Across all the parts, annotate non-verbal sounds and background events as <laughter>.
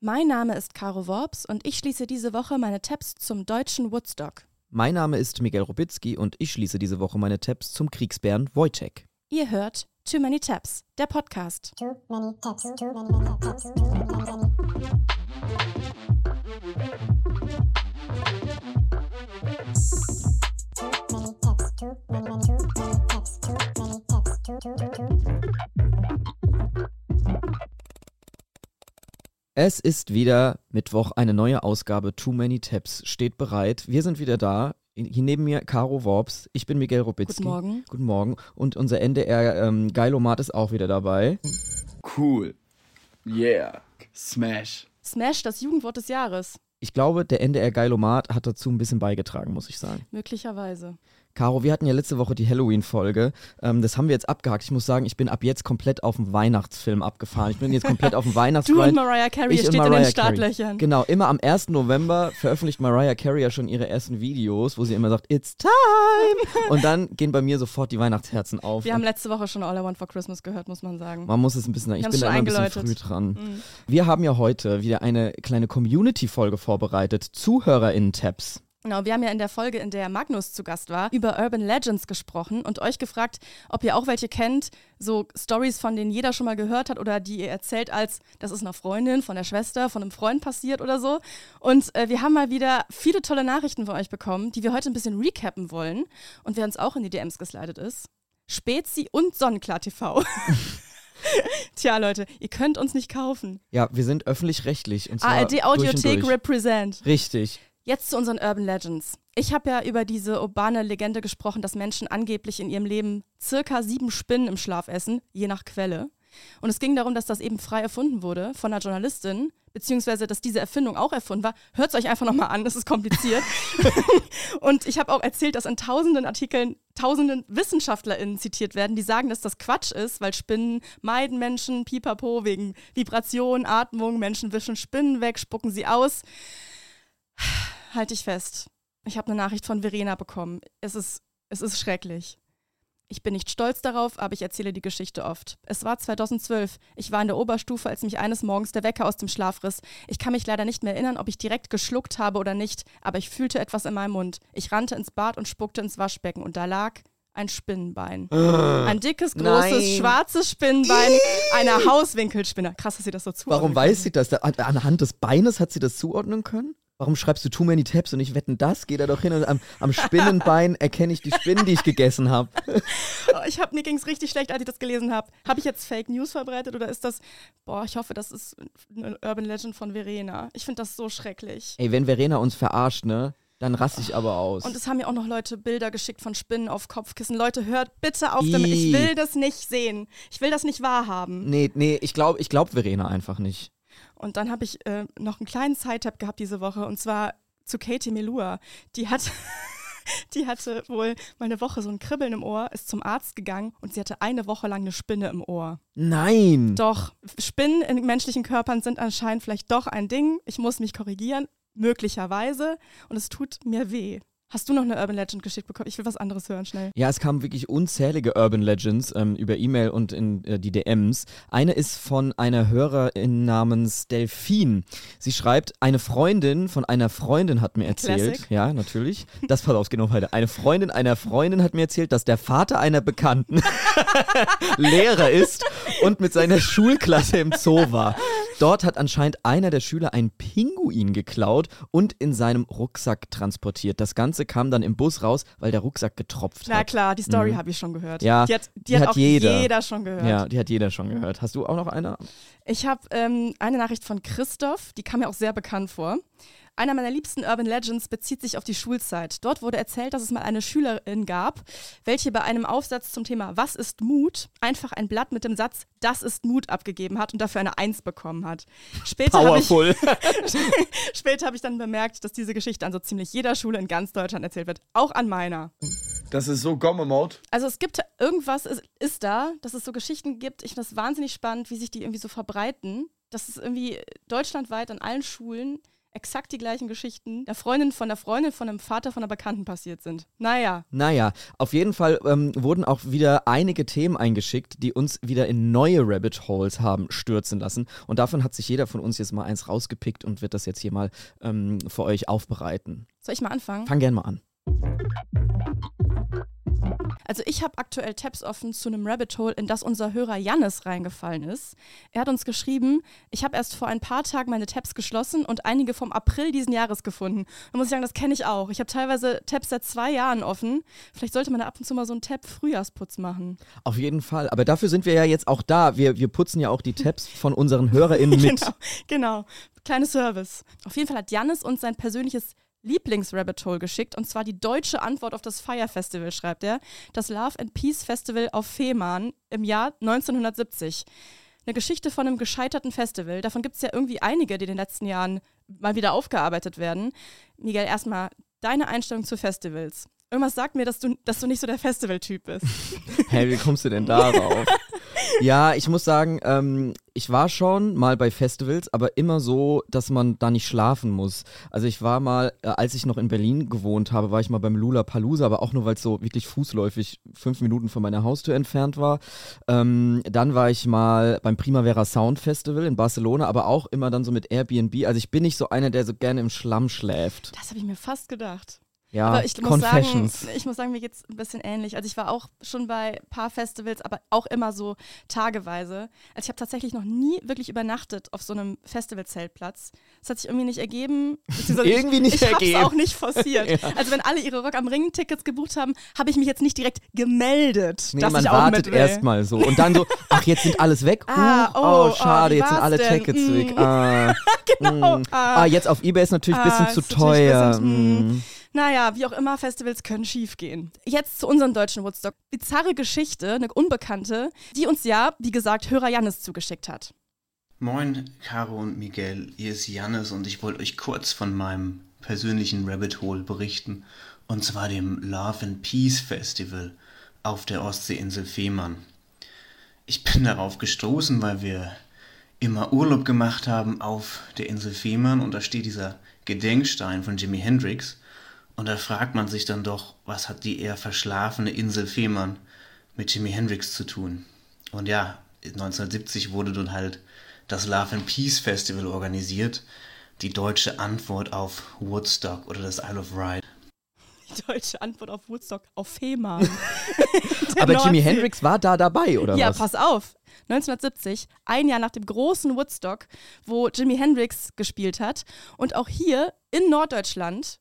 Mein Name ist Caro Worps und ich schließe diese Woche meine Tabs zum deutschen Woodstock. Mein Name ist Miguel Robitzky und ich schließe diese Woche meine Tabs zum Kriegsbären Wojciech. Ihr hört Too Many Tabs, der Podcast. Too many tabs, too many tabs, too many tabs. Es ist wieder Mittwoch, eine neue Ausgabe Too Many Tabs steht bereit. Wir sind wieder da. Hier neben mir Caro Worps, ich bin Miguel Robitzky. Guten Morgen. Guten Morgen. Und unser NDR ähm, Geilomat ist auch wieder dabei. Cool. Yeah. Smash. Smash, das Jugendwort des Jahres. Ich glaube, der NDR Geilomat hat dazu ein bisschen beigetragen, muss ich sagen. Möglicherweise. Caro, wir hatten ja letzte Woche die Halloween-Folge. Ähm, das haben wir jetzt abgehakt. Ich muss sagen, ich bin ab jetzt komplett auf den Weihnachtsfilm abgefahren. Ich bin jetzt komplett auf den <laughs> Du Weihnachtsfilm. und Mariah Carey Ich steht und in den Mariah Carey. Startlöchern. Genau, immer am 1. November veröffentlicht Mariah Carey ja schon ihre ersten Videos, wo sie immer sagt, it's time. <laughs> Und dann gehen bei mir sofort die Weihnachtsherzen auf. Wir haben letzte Woche schon All I Want for Christmas gehört, muss man sagen. man muss es ein bisschen, ich bin da immer ein bisschen früh dran. Mhm. Wir haben ja heute wieder eine kleine Community-Folge vorbereitet, ZuhörerInnen-Tabs. Genau, wir haben ja in der Folge, in der Magnus zu Gast war, über Urban Legends gesprochen und euch gefragt, ob ihr auch welche kennt, so Stories, von denen jeder schon mal gehört hat oder die ihr erzählt als, das ist einer Freundin, von der Schwester, von einem Freund passiert oder so. Und äh, wir haben mal wieder viele tolle Nachrichten von euch bekommen, die wir heute ein bisschen recappen wollen und wer uns auch in die DMs geslidet ist. Spezi und Sonnenklar TV. <laughs> Tja, Leute, ihr könnt uns nicht kaufen. Ja, wir sind öffentlich-rechtlich. ARD Audiothek. Represent. Richtig. Jetzt zu unseren Urban Legends. Ich habe ja über diese urbane Legende gesprochen, dass Menschen angeblich in ihrem Leben circa sieben Spinnen im Schlaf essen, je nach Quelle. Und es ging darum, dass das eben frei erfunden wurde von einer Journalistin, beziehungsweise dass diese Erfindung auch erfunden war. Hört es euch einfach nochmal an, es ist kompliziert. <laughs> und ich habe auch erzählt, dass in tausenden Artikeln tausenden WissenschaftlerInnen zitiert werden, die sagen, dass das Quatsch ist, weil Spinnen meiden Menschen, pipapo, wegen Vibration, Atmung, Menschen wischen Spinnen weg, spucken sie aus. Halte ich fest. Ich habe eine Nachricht von Verena bekommen. Es ist, es ist schrecklich. Ich bin nicht stolz darauf, aber ich erzähle die Geschichte oft. Es war 2012. Ich war in der Oberstufe, als mich eines Morgens der Wecker aus dem Schlaf riss. Ich kann mich leider nicht mehr erinnern, ob ich direkt geschluckt habe oder nicht, aber ich fühlte etwas in meinem Mund. Ich rannte ins Bad und spuckte ins Waschbecken und da lag ein Spinnenbein. Ein dickes, großes, Nein. schwarzes Spinnenbein einer Hauswinkelspinne. Krass, dass sie das so zuordnen Warum weiß sie das? Da- an- Anhand des Beines hat sie das zuordnen können? Warum schreibst du too many tabs und ich wetten das? Geh da doch hin und am, am Spinnenbein <laughs> erkenne ich die Spinnen, die ich gegessen habe. <laughs> Oh, ich hab, mir ging es richtig schlecht, als ich das gelesen habe. Habe ich jetzt Fake News verbreitet oder ist das, boah, ich hoffe, das ist eine Urban Legend von Verena. Ich finde das so schrecklich. Ey, wenn Verena uns verarscht, ne, dann raste ich aber aus. Und es haben mir auch noch Leute Bilder geschickt von Spinnen auf Kopfkissen. Leute, hört bitte auf damit. Ich will das nicht sehen. Ich will das nicht wahrhaben. nee, nee, ich glaube ich glaub Verena einfach nicht. Und dann habe ich äh, noch einen kleinen Side-Tab gehabt diese Woche und zwar zu Katie Melua. Die hat. <laughs> Die hatte wohl mal eine Woche so ein Kribbeln im Ohr, ist zum Arzt gegangen und sie hatte eine Woche lang eine Spinne im Ohr. Nein! Doch, Spinnen in menschlichen Körpern sind anscheinend vielleicht doch ein Ding. Ich muss mich korrigieren, möglicherweise. Und es tut mir weh. Hast du noch eine Urban Legend geschickt bekommen? Ich will was anderes hören, schnell. Ja, es kamen wirklich unzählige Urban Legends ähm, über E-Mail und in äh, die DMs. Eine ist von einer Hörerin namens Delphine. Sie schreibt, eine Freundin von einer Freundin hat mir erzählt. Classic. Ja, natürlich. Das pass auf, genau weiter. Eine Freundin einer Freundin hat mir erzählt, dass der Vater einer Bekannten <laughs> Lehrer ist und mit seiner Schulklasse im Zoo war. Dort hat anscheinend einer der Schüler einen Pinguin geklaut und in seinem Rucksack transportiert. Das Ganze kam dann im Bus raus, weil der Rucksack getropft Na hat. klar, die Story Mhm. habe ich schon gehört. Ja, die hat, die die hat, hat auch jeder. jeder. schon gehört. Ja, die hat jeder schon gehört. Hast du auch noch eine? Ich habe ähm, eine Nachricht von Christoph, die kam mir auch sehr bekannt vor. Einer meiner liebsten Urban Legends bezieht sich auf die Schulzeit. Dort wurde erzählt, dass es mal eine Schülerin gab, welche bei einem Aufsatz zum Thema Was ist Mut einfach ein Blatt mit dem Satz Das ist Mut abgegeben hat und dafür eine Eins bekommen hat. Später habe ich, Powerful. <laughs> später hab ich dann bemerkt, dass diese Geschichte an so ziemlich jeder Schule in ganz Deutschland erzählt wird, auch an meiner. Das ist so Gomme-Mode. Also es gibt irgendwas, ist, ist da, dass es so Geschichten gibt. Ich finde das wahnsinnig spannend, wie sich die irgendwie so verbreiten. Dass es irgendwie deutschlandweit an allen Schulen exakt die gleichen Geschichten der Freundin von der Freundin von einem Vater von einer Bekannten passiert sind. Naja, Naja, auf jeden Fall ähm, wurden auch wieder einige Themen eingeschickt, die uns wieder in neue Rabbit Holes haben stürzen lassen. Und davon hat sich jeder von uns jetzt mal eins rausgepickt und wird das jetzt hier mal ähm, für euch aufbereiten. soll ich mal anfangen? Fang gern mal an. Also ich habe aktuell Tabs offen zu einem Rabbit Hole, in das unser Hörer Jannis reingefallen ist. Er hat uns geschrieben, ich habe erst vor ein paar Tagen meine Tabs geschlossen und einige vom April diesen Jahres gefunden. Da muss ich sagen, das kenne ich auch. Ich habe teilweise Tabs seit zwei Jahren offen. Vielleicht sollte man da ab und zu mal so einen Tab Frühjahrsputz machen. Auf jeden Fall. Aber dafür sind wir ja jetzt auch da. Wir, wir putzen ja auch die Tabs von unseren <laughs> HörerInnen mit. Genau, genau. Kleine Service. Auf jeden Fall hat Jannis uns sein persönliches Lieblings-Rabbit Hole geschickt und zwar die deutsche Antwort auf das Fire Festival, schreibt er. Das Love and Peace Festival auf Fehmarn im Jahr 1970. Eine Geschichte von einem gescheiterten Festival. Davon gibt es ja irgendwie einige, die in den letzten Jahren mal wieder aufgearbeitet werden. Miguel, erstmal deine Einstellung zu Festivals. Irgendwas sagt mir, dass du, dass du nicht so der Festival-Typ bist. <laughs> Hey, wie kommst du denn darauf? Ja, ich muss sagen, ähm, ich war schon mal bei Festivals, aber immer so, dass man da nicht schlafen muss. Also ich war mal, äh, als ich noch in Berlin gewohnt habe, war ich mal beim Lula Palusa, aber auch nur, weil es so wirklich fußläufig fünf Minuten von meiner Haustür entfernt war. Ähm, dann war ich mal beim Primavera Sound Festival in Barcelona, aber auch immer dann so mit Airbnb. Also ich bin nicht so einer, der so gerne im Schlamm schläft. Das habe ich mir fast gedacht. Ja, aber ich muss, sagen, Confessions. ich muss sagen, mir geht es ein bisschen ähnlich. Also ich war auch schon bei ein paar Festivals, aber auch immer so tageweise. Also ich habe tatsächlich noch nie wirklich übernachtet auf so einem Festivalzeltplatz. Das hat sich irgendwie nicht ergeben. Irgendwie nicht ich, ich ergeben. Ich auch nicht forciert. <laughs> Ja. Also wenn alle ihre Rock am Ring Tickets gebucht haben, habe ich mich jetzt nicht direkt gemeldet, Nee, dass man ich auch wartet erstmal so. Und dann so, <laughs> ach, jetzt sind alles weg. Ah, Huch, oh, oh, schade, oh, jetzt sind alle denn? Tickets Mm. weg. Ah, <laughs> Genau. mm. Ah. ah, jetzt auf Ebay ist natürlich ein bisschen Ah, zu ist natürlich teuer. Naja, wie auch immer, Festivals können schiefgehen. Jetzt zu unserem deutschen Woodstock. Bizarre Geschichte, eine Unbekannte, die uns ja, wie gesagt, Hörer Jannis zugeschickt hat. Moin, Caro und Miguel, hier ist Jannis und ich wollte euch kurz von meinem persönlichen Rabbit Hole berichten, und zwar dem Love and Peace Festival auf der Ostseeinsel Fehmarn. Ich bin darauf gestoßen, weil wir immer Urlaub gemacht haben auf der Insel Fehmarn und da steht dieser Gedenkstein von Jimi Hendrix und da fragt man sich dann doch, was hat die eher verschlafene Insel Fehmarn mit Jimi Hendrix zu tun? Und ja, 1970 wurde dann halt das Love and Peace Festival organisiert, die deutsche Antwort auf Woodstock oder das Isle of Wight. Die deutsche Antwort auf Woodstock auf Fehmarn. <laughs> Aber Jimi. Hendrix war da dabei, oder Ja, was? pass auf. 1970, ein Jahr nach dem großen Woodstock, wo Jimi Hendrix gespielt hat. Und auch hier in Norddeutschland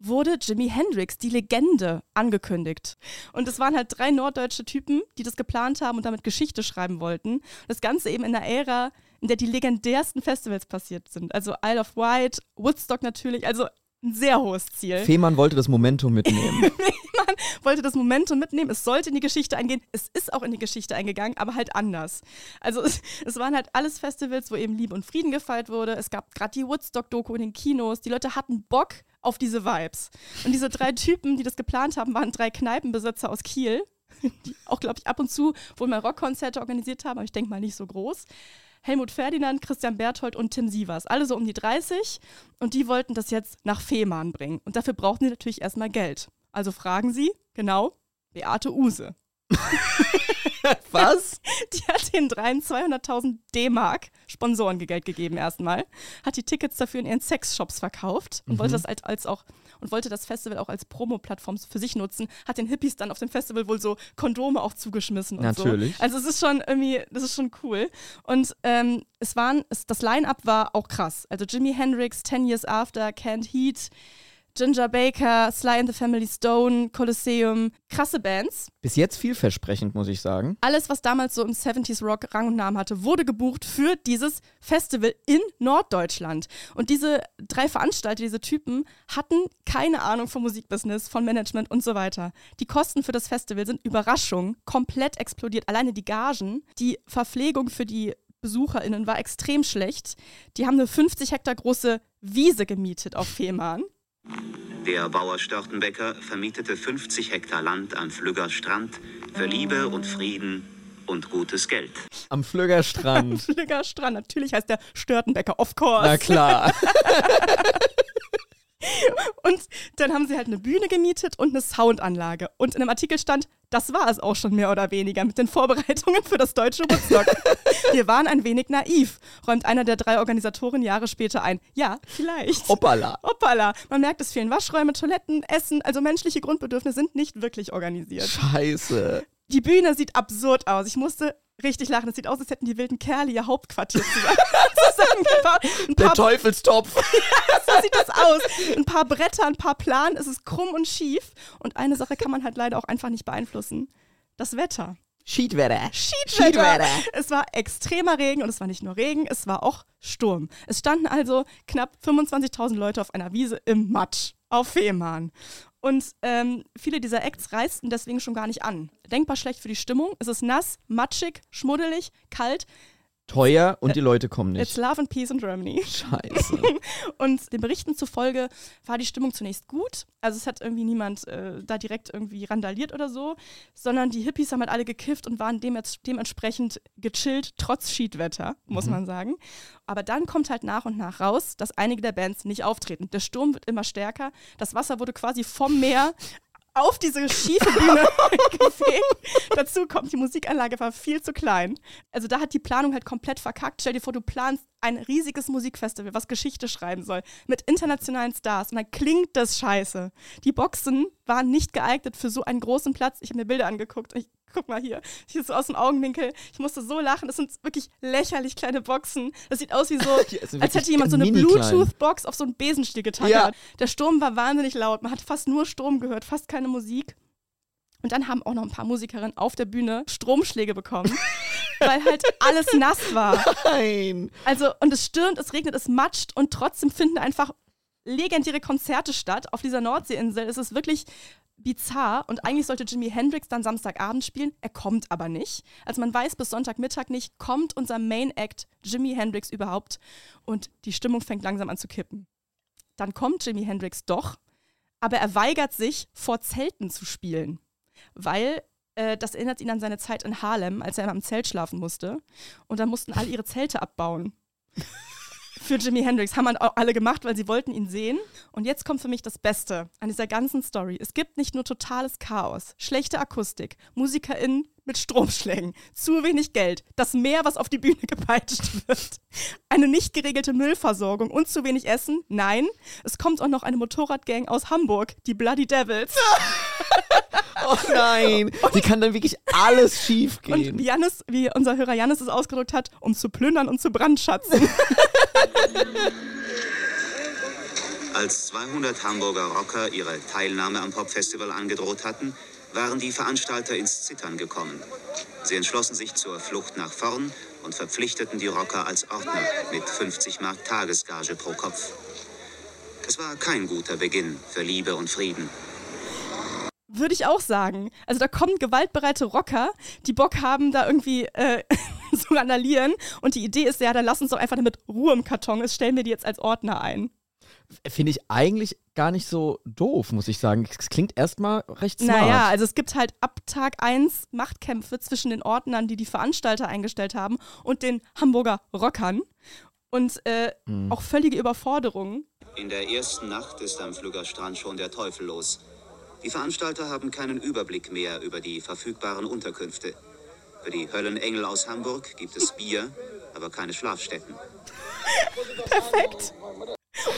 wurde Jimi Hendrix, die Legende, angekündigt. Und es waren halt drei norddeutsche Typen, die das geplant haben und damit Geschichte schreiben wollten. Das Ganze eben in der Ära, in der die legendärsten Festivals passiert sind. Also Isle of Wight, Woodstock natürlich, also ein sehr hohes Ziel. Fehmarn wollte das Momentum mitnehmen. <laughs> <laughs> wollte das Momentum mitnehmen. Es sollte in die Geschichte eingehen. Es ist auch in die Geschichte eingegangen, aber halt anders. Also es, es waren halt alles Festivals, wo eben Liebe und Frieden gefeiert wurde. Es gab gerade die Woodstock-Doku in den Kinos. Die Leute hatten Bock auf diese Vibes. Und diese drei Typen, die das geplant haben, waren drei Kneipenbesitzer aus Kiel, <laughs> die auch, glaube ich, ab und zu wohl mal Rockkonzerte organisiert haben, aber ich denke mal nicht so groß. Helmut Ferdinand, Christian Berthold und Tim Sievers. Alle so um die 30 und die wollten das jetzt nach Fehmarn bringen. Und dafür brauchten sie natürlich erstmal Geld. Also fragen sie, genau, Beate Use. <laughs> was? <laughs> Die hat den dreien 200.000 D-Mark Sponsorengeld gegeben erstmal, hat die Tickets dafür in ihren Sexshops verkauft und wollte das als, als auch und wollte das Festival auch als Promo-Plattform für sich nutzen, hat den Hippies dann auf dem Festival wohl so Kondome auch zugeschmissen und Natürlich. so. Also es ist schon irgendwie, das ist schon cool. Und ähm, es waren, es, das Line-Up war auch krass. Also Jimi Hendrix, 10 Years After, Can't Heat, Ginger Baker, Sly and the Family Stone, Colosseum, krasse Bands. Bis jetzt vielversprechend, muss ich sagen. Alles, was damals so im 70s Rock Rang und Namen hatte, wurde gebucht für dieses Festival in Norddeutschland. Und diese drei Veranstalter, diese Typen, hatten keine Ahnung vom Musikbusiness, von Management und so weiter. Die Kosten für das Festival sind Überraschung, komplett explodiert. Alleine die Gagen, die Verpflegung für die BesucherInnen war extrem schlecht. Die haben eine 50 Hektar große Wiese gemietet auf Fehmarn. Der Bauer Störtenbecker vermietete 50 Hektar Land am Flügger Strand für Liebe und Frieden und gutes Geld. Am Flüggerstrand. Flügger Strand. Natürlich heißt der Störtenbecker, of course. Na klar. <laughs> Und dann haben sie halt eine Bühne gemietet und eine Soundanlage. Und in einem Artikel stand, das war es auch schon mehr oder weniger mit den Vorbereitungen für das deutsche Woodstock. <laughs> Wir waren ein wenig naiv, räumt einer der drei Organisatoren Jahre später ein. Ja, vielleicht. Hoppala. Hoppala. Man merkt, es fehlen Waschräume, Toiletten, Essen, also menschliche Grundbedürfnisse sind nicht wirklich organisiert. Scheiße. Die Bühne sieht absurd aus. Ich musste richtig lachen. Es sieht aus, als hätten die wilden Kerle ihr Hauptquartier zusammen- <laughs> zusammengebaut. Ein Der paar Teufelstopf. <laughs> so sieht das aus. Ein paar Bretter, ein paar Planen, es ist krumm und schief. Und eine Sache kann man halt leider auch einfach nicht beeinflussen. Das Wetter. Schiedwetter. Schiedwetter. Es war extremer Regen und es war nicht nur Regen, es war auch Sturm. Es standen also knapp 25.000 Leute auf einer Wiese im Matsch auf Fehmarn. Und ähm, viele dieser Acts reisten deswegen schon gar nicht an. Denkbar schlecht für die Stimmung. Es ist nass, matschig, schmuddelig, kalt. Teuer und die Leute kommen It's nicht. love and peace in Germany. Scheiße. <laughs> Und den Berichten zufolge war die Stimmung zunächst gut. Also es hat irgendwie niemand äh, da direkt irgendwie randaliert oder so, sondern die Hippies haben halt alle gekifft und waren dem, dementsprechend gechillt, trotz Schiedwetter, muss man sagen. Aber dann kommt halt nach und nach raus, dass einige der Bands nicht auftreten. Der Sturm wird immer stärker. Das Wasser wurde quasi vom Meer auf diese schiefe Bühne <laughs> gefegt. Dazu kommt, die Musikanlage war viel zu klein. Also da hat die Planung halt komplett verkackt. Stell dir vor, du planst ein riesiges Musikfestival, was Geschichte schreiben soll, mit internationalen Stars und dann klingt das scheiße. Die Boxen waren nicht geeignet für so einen großen Platz. Ich habe mir Bilder angeguckt. Ich, guck mal hier, hier so aus dem Augenwinkel. Ich musste so lachen. Das sind wirklich lächerlich kleine Boxen. Das sieht aus wie so, <laughs> als hätte jemand so eine. Bluetooth-Box auf so einen Besenstiel getackert. Ja. Der Sturm war wahnsinnig laut. Man hat fast nur Strom gehört, fast keine Musik. Und dann haben auch noch ein paar Musikerinnen auf der Bühne Stromschläge bekommen, <laughs> weil halt alles nass war. Nein. Also, und es stürmt, es regnet, es matscht und trotzdem finden einfach legendäre Konzerte statt auf dieser Nordseeinsel. Es ist wirklich bizarr und eigentlich sollte Jimi Hendrix dann Samstagabend spielen. Er kommt aber nicht. Also man weiß bis Sonntagmittag nicht, kommt unser Main Act Jimi Hendrix überhaupt und die Stimmung fängt langsam an zu kippen. Dann kommt Jimi Hendrix doch, aber er weigert sich, vor Zelten zu spielen, weil äh, das erinnert ihn an seine Zeit in Harlem, als er immer im Zelt schlafen musste. Und dann mussten alle ihre Zelte abbauen. Für Jimi Hendrix haben alle gemacht, weil sie wollten ihn sehen. Und jetzt kommt für mich das Beste an dieser ganzen Story. Es gibt nicht nur totales Chaos, schlechte Akustik, MusikerInnen mit Stromschlägen, zu wenig Geld, das Meer, was auf die Bühne <laughs> gepeitscht wird, eine nicht geregelte Müllversorgung und zu wenig Essen. Nein, es kommt auch noch eine Motorradgang aus Hamburg, die Bloody Devils. <laughs> Oh nein. <laughs> Wie kann dann wirklich alles schief Und gehen? wie, Jannis, wie unser Hörer Jannis es ausgedrückt hat, um zu plündern und zu brandschatzen. Als 200 Hamburger Rocker ihre Teilnahme am Popfestival angedroht hatten, waren die Veranstalter ins Zittern gekommen. Sie entschlossen sich zur Flucht nach vorn und verpflichteten die Rocker als Ordner mit 50 Mark Tagesgage pro Kopf. Es war kein guter Beginn für Liebe und Frieden. Würde ich auch sagen. Also da kommen gewaltbereite Rocker, die Bock haben, da irgendwie äh, <laughs> zu randalieren. Und die Idee ist ja, dann lass uns doch einfach damit Ruhe im Karton ist, stellen wir die jetzt als Ordner ein. Finde ich eigentlich gar nicht so doof, muss ich sagen. Es klingt erstmal recht smart. Naja, also es gibt halt ab Tag 1 Machtkämpfe zwischen den Ordnern, die die Veranstalter eingestellt haben, und den Hamburger Rockern. Und äh, auch völlige Überforderung. In der ersten Nacht ist am Flüggerstrand schon der Teufel los. Die Veranstalter haben keinen Überblick mehr über die verfügbaren Unterkünfte. Für die Höllenengel aus Hamburg gibt es Bier, aber keine Schlafstätten. <laughs> Perfekt.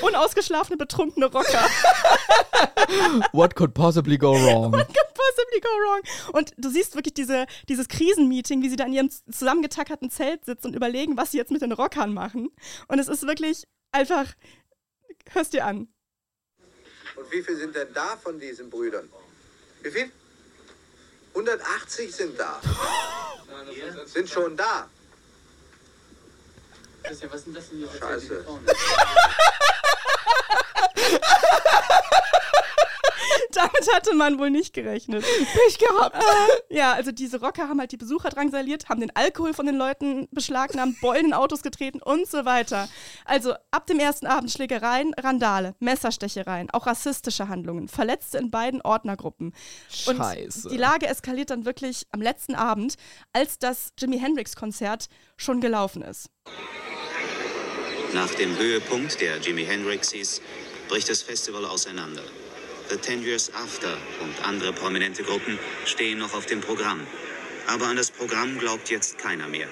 Unausgeschlafene, betrunkene Rocker. <laughs> What could possibly go wrong? What could possibly go wrong? Und du siehst wirklich diese, dieses Krisenmeeting, wie sie da in ihrem zusammengetackerten Zelt sitzen und überlegen, was sie jetzt mit den Rockern machen. Und es ist wirklich einfach, hörst dir an. Und wie viel sind denn da von diesen Brüdern? Wie viel? 180 sind da. Sind schon da. Was sind das denn hier Scheiße. <laughs> Da <laughs> Damit hatte man wohl nicht gerechnet. Pech gehabt. Ja, also diese Rocker haben halt die Besucher drangsaliert, haben den Alkohol von den Leuten beschlagnahmt, Beulen in Autos getreten und so weiter. Also ab dem ersten Abend Schlägereien, Randale, Messerstechereien, auch rassistische Handlungen, Verletzte in beiden Ordnergruppen. Scheiße. Und die Lage eskaliert dann wirklich am letzten Abend, als das Jimi Hendrix-Konzert schon gelaufen ist. Nach dem Höhepunkt der Jimi Hendrixes bricht das Festival auseinander. The Ten Years After und andere prominente Gruppen stehen noch auf dem Programm. Aber an das Programm glaubt jetzt keiner mehr.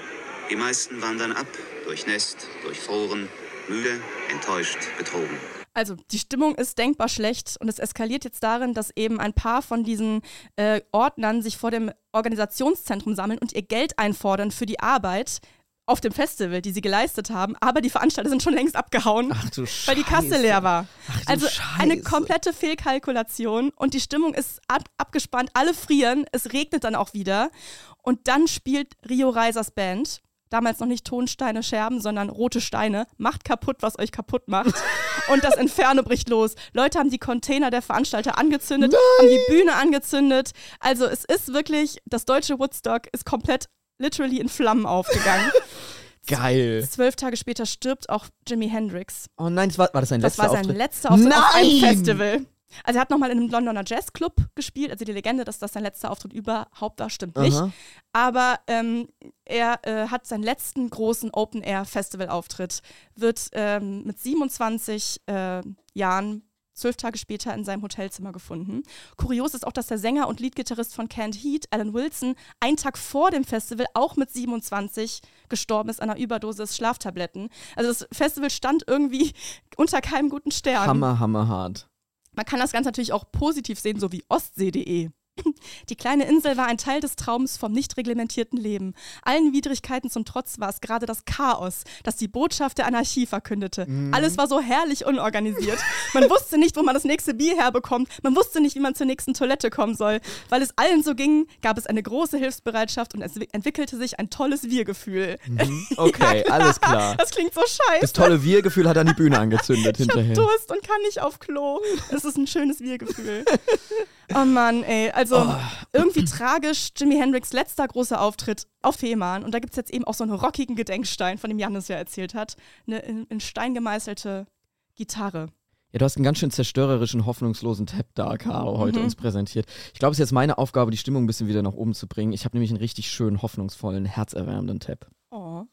Die meisten wandern ab, durchnässt, durchfroren, müde, enttäuscht, betrogen. Also die Stimmung ist denkbar schlecht und es eskaliert jetzt darin, dass eben ein paar von diesen äh, Ordnern sich vor dem Organisationszentrum sammeln und ihr Geld einfordern für die Arbeit auf dem Festival, die sie geleistet haben, aber die Veranstalter sind schon längst abgehauen, Ach du weil die Kasse leer war. Also eine Scheiße. komplette Fehlkalkulation und die Stimmung ist ab abgespannt, alle frieren, es regnet dann auch wieder und dann spielt Rio Reisers Band damals noch nicht Tonsteine Scherben, sondern rote Steine, macht kaputt, was euch kaputt macht. <laughs> Und das Inferno bricht los. Leute haben die Container der Veranstalter angezündet, haben die Bühne angezündet. Also es ist wirklich, das deutsche Woodstock ist komplett literally in Flammen aufgegangen. <laughs> Geil. Zwölf Tage später stirbt auch Jimi Hendrix. Oh nein, das war, war das sein Das letzter war sein Auftritt? letzter Auftritt auf einem Nein! Festival. Also er hat nochmal in einem Londoner Jazzclub gespielt. Also die Legende, dass das sein letzter Auftritt überhaupt war, stimmt nicht. Aha. Aber ähm, er äh, hat seinen letzten großen Open-Air-Festival-Auftritt, wird ähm, mit 27 äh, Jahren zwölf Tage später in seinem Hotelzimmer gefunden. Kurios ist auch, dass der Sänger und Leadgitarrist von Canned Heat, Alan Wilson, einen Tag vor dem Festival auch mit 27 gestorben ist an einer Überdosis Schlaftabletten. Also das Festival stand irgendwie <laughs> unter keinem guten Stern. Hammer, hammer hart. Man kann das Ganze natürlich auch positiv sehen, so wie Ostsee.de. Die kleine Insel war ein Teil des Traums vom nicht reglementierten Leben. Allen Widrigkeiten zum Trotz war es gerade das Chaos, das die Botschaft der Anarchie verkündete. Alles war so herrlich unorganisiert. Man wusste nicht, wo man das nächste Bier herbekommt. Man wusste nicht, wie man zur nächsten Toilette kommen soll. Weil es allen so ging, gab es eine große Hilfsbereitschaft und es entwickelte sich ein tolles Wir-Gefühl. <laughs> Okay, alles klar. Das klingt so scheiße. Das tolle Wir-Gefühl hat dann die Bühne angezündet <laughs> Ich hab hinterher. Durst und kann nicht auf Klo. Das ist ein schönes Wir-Gefühl. Oh Mann, ey. Also Oh. irgendwie tragisch Jimi Hendrix letzter großer Auftritt auf Fehmarn. Und da gibt es jetzt eben auch so einen rockigen Gedenkstein, von dem Janis ja erzählt hat. Eine in, in Stein gemeißelte Gitarre. Ja, du hast einen ganz schön zerstörerischen, hoffnungslosen Tab da, Caro, heute Mhm. uns präsentiert. Ich glaube, es ist jetzt meine Aufgabe, die Stimmung ein bisschen wieder nach oben zu bringen. Ich habe nämlich einen richtig schönen, hoffnungsvollen, herzerwärmenden Tab. Oh.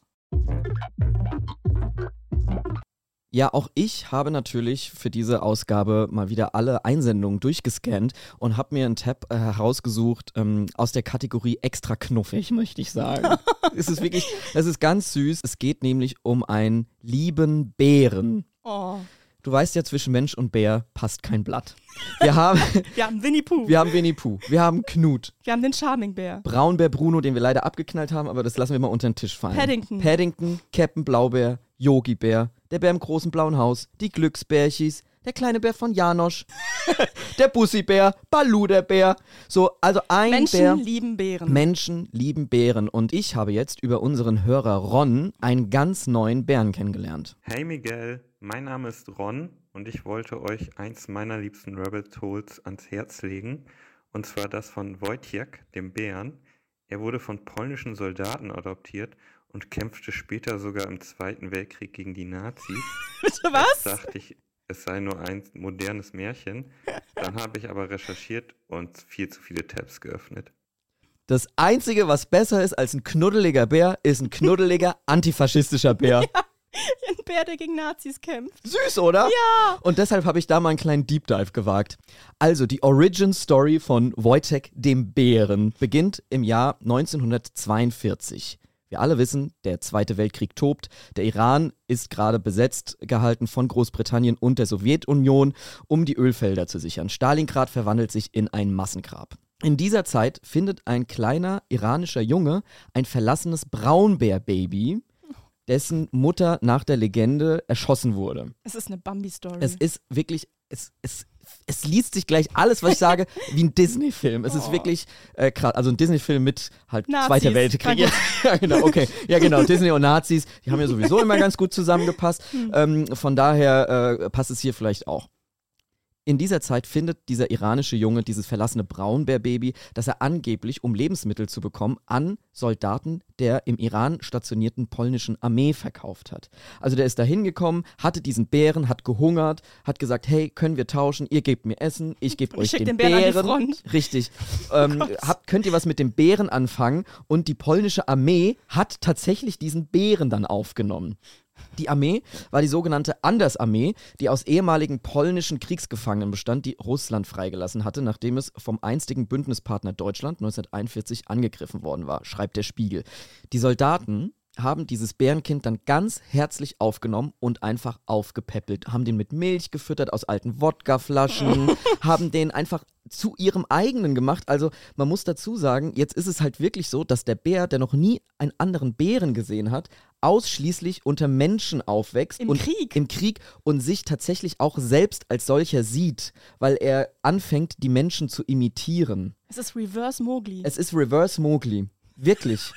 Ja, auch ich habe natürlich für diese Ausgabe mal wieder alle Einsendungen durchgescannt und habe mir einen Tab äh, herausgesucht ähm, aus der Kategorie extra knuffig, <laughs> möchte ich sagen. <laughs> es ist wirklich, es ist ganz süß. Es geht nämlich um einen lieben Bären. Oh. Du weißt ja, zwischen Mensch und Bär passt kein Blatt. Wir <laughs> haben, Wir haben Winnie Pooh. wir haben Winnie Pooh, wir haben Knut, Wir haben den Charming Bär. Braunbär Bruno, den wir leider abgeknallt haben, aber das lassen wir mal unter den Tisch fallen. Paddington. Paddington, Captain Blaubeer, Yogi Bär, der Bär im großen blauen Haus, die Glücksbärchis, der kleine Bär von Janosch, <laughs> der Bussi-Bär, Balu der Bär. So, also ein Menschen Bär. lieben Bären. Menschen lieben Bären und ich habe jetzt über unseren Hörer Ron einen ganz neuen Bären kennengelernt. Hey Miguel, mein Name ist Ron und ich wollte euch eins meiner liebsten Rabbit Holes ans Herz legen. Und zwar das von Wojciech, dem Bären. Er wurde von polnischen Soldaten adoptiert und kämpfte später sogar im Zweiten Weltkrieg gegen die Nazis. <laughs> Bitte was? dachte ich, es sei nur ein modernes Märchen. Dann habe ich aber recherchiert und viel zu viele Tabs geöffnet. Das Einzige, was besser ist als ein knuddeliger Bär, ist ein knuddeliger <laughs> antifaschistischer Bär. Ein Bär, der gegen Nazis kämpft. Süß, oder? Ja. Und deshalb habe ich da mal einen kleinen Deep Dive gewagt. Also, die Origin Story von Wojtek dem Bären beginnt im Jahr 1942. Wir alle wissen, der Zweite Weltkrieg tobt. Der Iran ist gerade besetzt gehalten von Großbritannien und der Sowjetunion, um die Ölfelder zu sichern. Stalingrad verwandelt sich in ein Massengrab. In dieser Zeit findet ein kleiner iranischer Junge ein verlassenes Braunbärbaby, dessen Mutter nach der Legende erschossen wurde. Es ist eine Bambi-Story. Es ist wirklich, es, es, es liest sich gleich alles, was ich sage, <laughs> wie ein Disney-Film. Es ist wirklich äh, krass. Also ein Disney-Film mit halt Nazis. Zweiter Weltkrieg. <laughs> Ja, ja, genau, okay. Ja, genau. Disney und Nazis, die haben ja sowieso immer ganz gut zusammengepasst. Ähm, von daher äh, passt es hier vielleicht auch. In dieser Zeit findet dieser iranische Junge dieses verlassene Braunbärbaby, das er angeblich, um Lebensmittel zu bekommen, an Soldaten der im Iran stationierten polnischen Armee verkauft hat. Also der ist da hingekommen, hatte diesen Bären, hat gehungert, hat gesagt, hey, können wir tauschen, ihr gebt mir Essen, ich gebe ich euch schick den, den Bären Bären. Front. Richtig. <laughs> ähm, Gott. habt, könnt ihr was mit dem Bären anfangen? Und die polnische Armee hat tatsächlich diesen Bären dann aufgenommen. Die Armee war die sogenannte Andersarmee, die aus ehemaligen polnischen Kriegsgefangenen bestand, die Russland freigelassen hatte, nachdem es vom einstigen Bündnispartner Deutschland 1941 angegriffen worden war, schreibt der Spiegel. Die Soldaten haben dieses Bärenkind dann ganz herzlich aufgenommen und einfach aufgepäppelt, haben den mit Milch gefüttert aus alten Wodkaflaschen, <laughs> haben den einfach zu ihrem eigenen gemacht. Also man muss dazu sagen, jetzt ist es halt wirklich so, dass der Bär, der noch nie einen anderen Bären gesehen hat, ausschließlich unter Menschen aufwächst Im und Krieg. im Krieg und sich tatsächlich auch selbst als solcher sieht, weil er anfängt, die Menschen zu imitieren. Es ist Reverse Mowgli. Es ist Reverse Mowgli. Wirklich.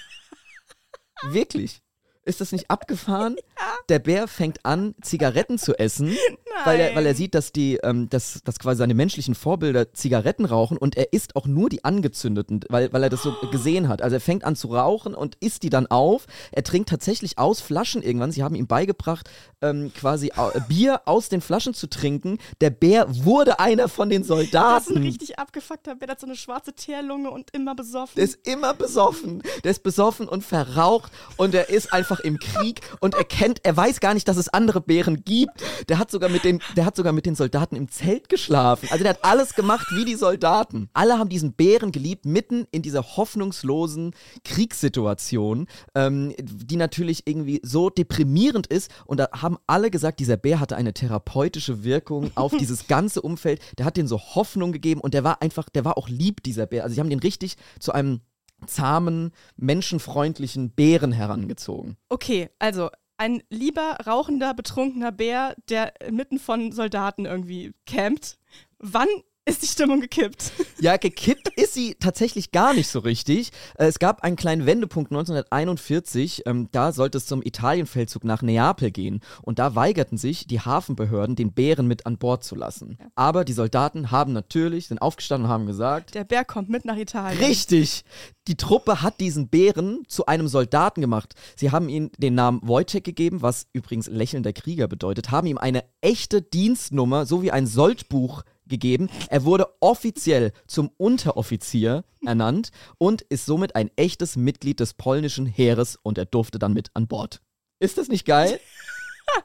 <laughs> Wirklich. Ist das nicht abgefahren? Der Bär fängt an, Zigaretten zu essen, weil er, weil er sieht, dass die, ähm, dass, dass quasi seine menschlichen Vorbilder Zigaretten rauchen und er isst auch nur die angezündeten, weil, weil er das so gesehen hat. Also er fängt an zu rauchen und isst die dann auf. Er trinkt tatsächlich aus Flaschen irgendwann. Sie haben ihm beigebracht, ähm, quasi au- Bier aus den Flaschen zu trinken. Der Bär wurde einer von den das ist ein Soldaten. richtig abgefuckter Bär, der hat so eine schwarze Teerlunge und immer besoffen. Der ist immer besoffen. Der ist besoffen und verraucht und er ist einfach im Krieg und er kennt, er weiß gar nicht, dass es andere Bären gibt. Der hat sogar mit den, der hat sogar mit den Soldaten im Zelt geschlafen. Also der hat alles gemacht wie die Soldaten. Alle haben diesen Bären geliebt, mitten in dieser hoffnungslosen Kriegssituation, ähm, die natürlich irgendwie so deprimierend ist. Und da haben alle gesagt, dieser Bär hatte eine therapeutische Wirkung auf <laughs> dieses ganze Umfeld. Der hat denen so Hoffnung gegeben und der war einfach, der war auch lieb, dieser Bär. Also sie haben den richtig zu einem zahmen, menschenfreundlichen Bären herangezogen. Okay, also ein lieber, rauchender, betrunkener Bär, der mitten von Soldaten irgendwie campt. Wann <laughs> ist die Stimmung gekippt? <laughs> Ja, gekippt ist sie tatsächlich gar nicht so richtig. Äh, Es gab einen kleinen Wendepunkt 1941. Ähm, da sollte es zum Italienfeldzug nach Neapel gehen. Und da weigerten sich die Hafenbehörden, den Bären mit an Bord zu lassen. Aber die Soldaten haben natürlich, sind aufgestanden und haben gesagt, Der Bär kommt mit nach Italien. Richtig. Die Truppe hat diesen Bären zu einem Soldaten gemacht. Sie haben ihm den Namen Wojtek gegeben, was übrigens lächelnder Krieger bedeutet, haben ihm eine echte Dienstnummer sowie ein Soldbuch gegeben. Er wurde offiziell zum Unteroffizier ernannt und ist somit ein echtes Mitglied des polnischen Heeres und er durfte dann mit an Bord. Ist das nicht geil? <laughs>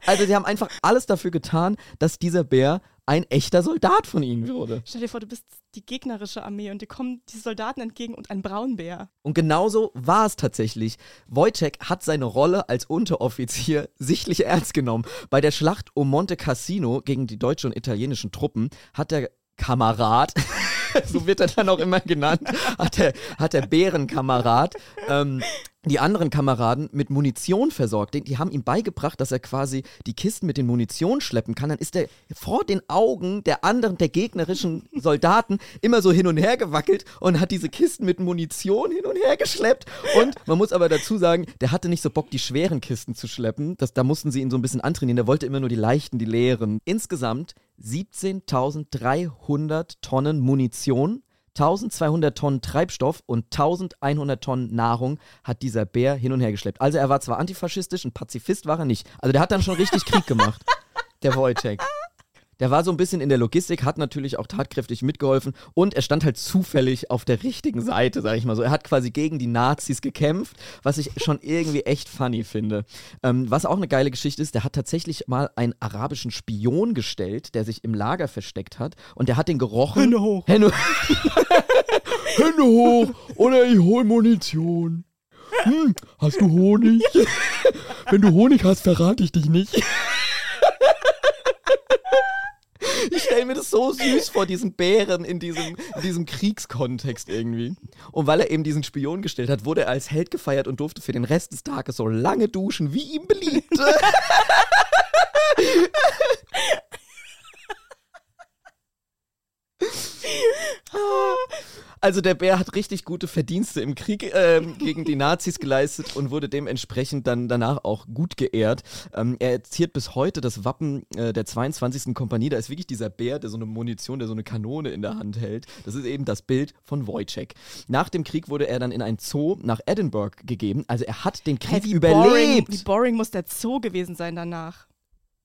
Also sie haben einfach alles dafür getan, dass dieser Bär ein echter Soldat von ihnen wurde. Stell dir vor, du bist die gegnerische Armee und dir kommen die Soldaten entgegen und ein Braunbär. Und genauso war es tatsächlich. Wojtek hat seine Rolle als Unteroffizier sichtlich ernst genommen. Bei der Schlacht um Monte Cassino gegen die deutschen und italienischen Truppen hat der Kamerad, <laughs> so wird er dann auch immer genannt, hat der, hat der Bärenkamerad ähm, die anderen Kameraden mit Munition versorgt. Die, die haben ihm beigebracht, dass er quasi die Kisten mit den Munition schleppen kann. Dann ist er vor den Augen der anderen, der gegnerischen <laughs> Soldaten immer so hin und her gewackelt und hat diese Kisten mit Munition hin und her geschleppt. Und man muss aber dazu sagen, der hatte nicht so Bock, die schweren Kisten zu schleppen. Das, da mussten sie ihn so ein bisschen antrainieren. Der wollte immer nur die leichten, die leeren. Insgesamt 17.300 Tonnen Munition 1200 Tonnen Treibstoff und 1100 Tonnen Nahrung hat dieser Bär hin und her geschleppt. Also er war zwar antifaschistisch, ein Pazifist war er nicht. Also der hat dann schon richtig Krieg gemacht, <laughs> der Wojtek. Der war so ein bisschen in der Logistik, hat natürlich auch tatkräftig mitgeholfen und er stand halt zufällig auf der richtigen Seite, sag ich mal so. Er hat quasi gegen die Nazis gekämpft, was ich schon irgendwie echt funny finde. Ähm, was auch eine geile Geschichte ist, der hat tatsächlich mal einen arabischen Spion gestellt, der sich im Lager versteckt hat und der hat den gerochen. Hände hoch. Hände, <laughs> Hände hoch oder ich hol Munition. Hm, hast du Honig? <laughs> Wenn du Honig hast, verrate ich dich nicht. Ich stelle mir das so süß vor, diesen Bären in diesem, in diesem Kriegskontext irgendwie. Und weil er eben diesen Spion gestellt hat, wurde er als Held gefeiert und durfte für den Rest des Tages so lange duschen, wie ihm beliebte. <laughs> <laughs> <laughs> Also der Bär hat richtig gute Verdienste im Krieg ähm, gegen die Nazis geleistet und wurde dementsprechend dann danach auch gut geehrt. Ähm, er ziert bis heute das Wappen äh, der 22. Kompanie. Da ist wirklich dieser Bär, der so eine Munition, der so eine Kanone in der Hand hält. Das ist eben das Bild von Wojciech. Nach dem Krieg wurde er dann in ein Zoo nach Edinburgh gegeben. Also er hat den Hey, Krieg wie überlebt. boring, wie boring muss der Zoo gewesen sein danach?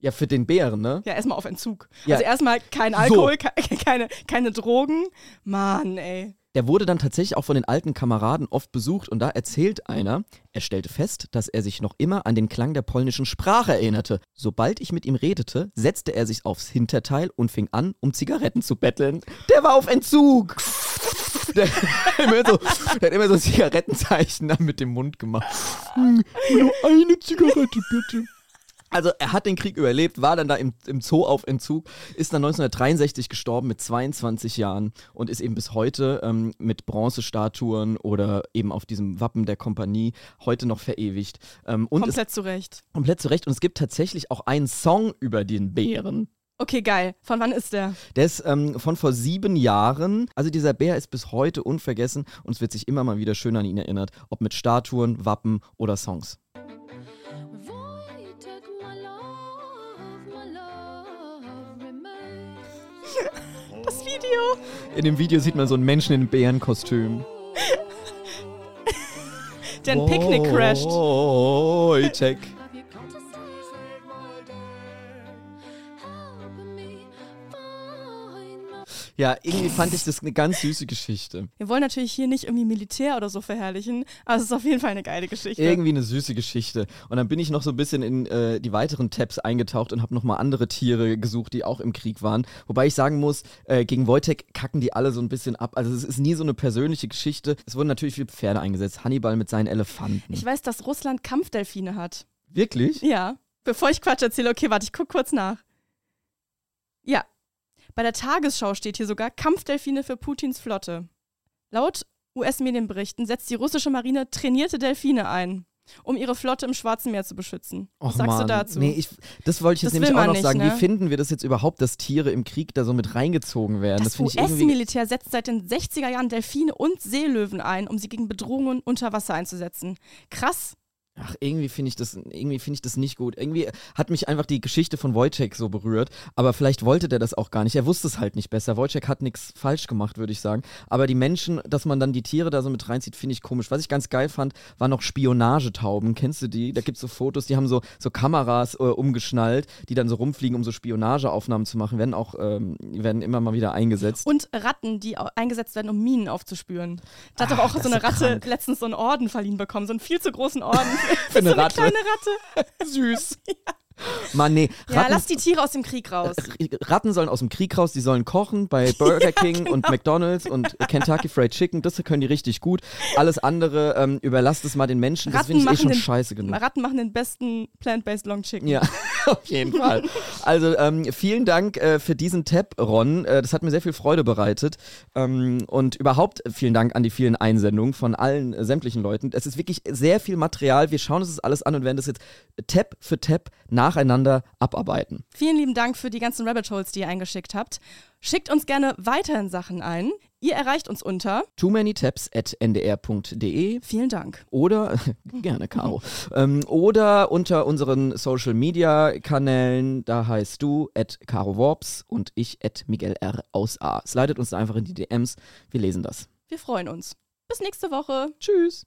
Ja, für den Bären, ne? Ja, erstmal auf Entzug. Ja. Also erstmal kein Alkohol, ke <laughs> keine, keine Drogen. Mann, ey. Der wurde dann tatsächlich auch von den alten Kameraden oft besucht und da erzählt einer, er stellte fest, dass er sich noch immer an den Klang der polnischen Sprache erinnerte. Sobald ich mit ihm redete, setzte er sich aufs Hinterteil und fing an, um Zigaretten zu betteln. Der war auf Entzug! Der, hat immer so, der hat immer so Zigarettenzeichen mit dem Mund gemacht. Nur eine Zigarette bitte. Also er hat den Krieg überlebt, war dann da im, im Zoo auf Entzug, ist dann 1963 gestorben mit 22 Jahren und ist eben bis heute ähm, mit Bronzestatuen oder eben auf diesem Wappen der Kompanie heute noch verewigt. Ähm, und Komplett zurecht. komplett zurecht. Und es gibt tatsächlich auch einen Song über den Bären. Okay, geil. Von wann ist der? Der ist ähm, von vor sieben Jahren. Also dieser Bär ist bis heute unvergessen und es wird sich immer mal wieder schön an ihn erinnert, ob mit Statuen, Wappen oder Songs. Das Video. In dem Video sieht man so einen Menschen in einem Bärenkostüm. Der ein Picknick crasht. Oh, check. Ja, irgendwie fand ich das eine ganz süße Geschichte. Wir wollen natürlich hier nicht irgendwie Militär oder so verherrlichen, aber es ist auf jeden Fall eine geile Geschichte. Irgendwie eine süße Geschichte. Und dann bin ich noch so ein bisschen in äh, die weiteren Tabs eingetaucht und habe nochmal andere Tiere gesucht, die auch im Krieg waren. Wobei ich sagen muss, äh, gegen Wojtek kacken die alle so ein bisschen ab. Also es ist nie so eine persönliche Geschichte. Es wurden natürlich viele Pferde eingesetzt. Hannibal mit seinen Elefanten. Ich weiß, dass Russland Kampfdelfine hat. Wirklich? Ja. Bevor ich Quatsch erzähle, okay, warte, ich guck kurz nach. Ja. Bei der Tagesschau steht hier sogar Kampfdelfine für Putins Flotte. Laut US-Medienberichten setzt die russische Marine trainierte Delfine ein, um ihre Flotte im Schwarzen Meer zu beschützen. Was Och, sagst Mann. du dazu? Nee, ich, das wollte ich jetzt Das nämlich auch noch nicht, sagen. ne? Wie finden wir das jetzt überhaupt, dass Tiere im Krieg da so mit reingezogen werden? das irgendwie. US-Militär setzt seit den 60er Jahren Delfine und Seelöwen ein, um sie gegen Bedrohungen unter Wasser einzusetzen. Krass. Ach, irgendwie finde ich das, irgendwie finde ich das nicht gut. Irgendwie hat mich einfach die Geschichte von Wojciech so berührt. Aber vielleicht wollte der das auch gar nicht. Er wusste es halt nicht besser. Wojciech hat nichts falsch gemacht, würde ich sagen. Aber die Menschen, dass man dann die Tiere da so mit reinzieht, finde ich komisch. Was ich ganz geil fand, waren noch Spionagetauben. Kennst du die? Da gibt es so Fotos, die haben so, so Kameras äh, umgeschnallt, die dann so rumfliegen, um so Spionageaufnahmen zu machen. Werden auch, ähm, werden immer mal wieder eingesetzt. Und Ratten, die eingesetzt werden, um Minen aufzuspüren. Da hat Ah, doch auch das so eine Ratte krank. letztens so einen Orden verliehen bekommen. So einen viel zu großen Orden. Für eine so eine Ratte. kleine Ratte. <laughs> Süß. Mann, nee. Ja, Ratten- lass die Tiere aus dem Krieg raus. Ratten sollen aus dem Krieg raus, die sollen kochen bei <laughs> Burger King und McDonalds und Kentucky Fried Chicken, das können die richtig gut. Alles andere ähm, überlasst es mal den Menschen, das Ratten finde ich eh schon den- scheiße genug. Ratten machen den besten Plant-Based Long Chicken. Ja, <laughs> auf jeden Fall. Also ähm, vielen Dank äh, für diesen Tab, Ron. Äh, das hat mir sehr viel Freude bereitet. Ähm, und überhaupt vielen Dank an die vielen Einsendungen von allen äh, sämtlichen Leuten. Es ist wirklich sehr viel Material. Wir schauen uns das alles an und werden das jetzt Tab für Tab nacheinander abarbeiten. Vielen lieben Dank für die ganzen Rabbit Holes, die ihr eingeschickt habt. Schickt uns gerne weiterhin Sachen ein. Ihr erreicht uns unter. Too many tabs at ndr.de Vielen Dank. oder <laughs> gerne Caro ähm, oder unter unseren Social Media Kanälen da heißt du at Caro Worps und ich at Miguel R aus A. Slidet uns einfach in die DMs, wir lesen das. Wir freuen uns. Bis nächste Woche. Tschüss.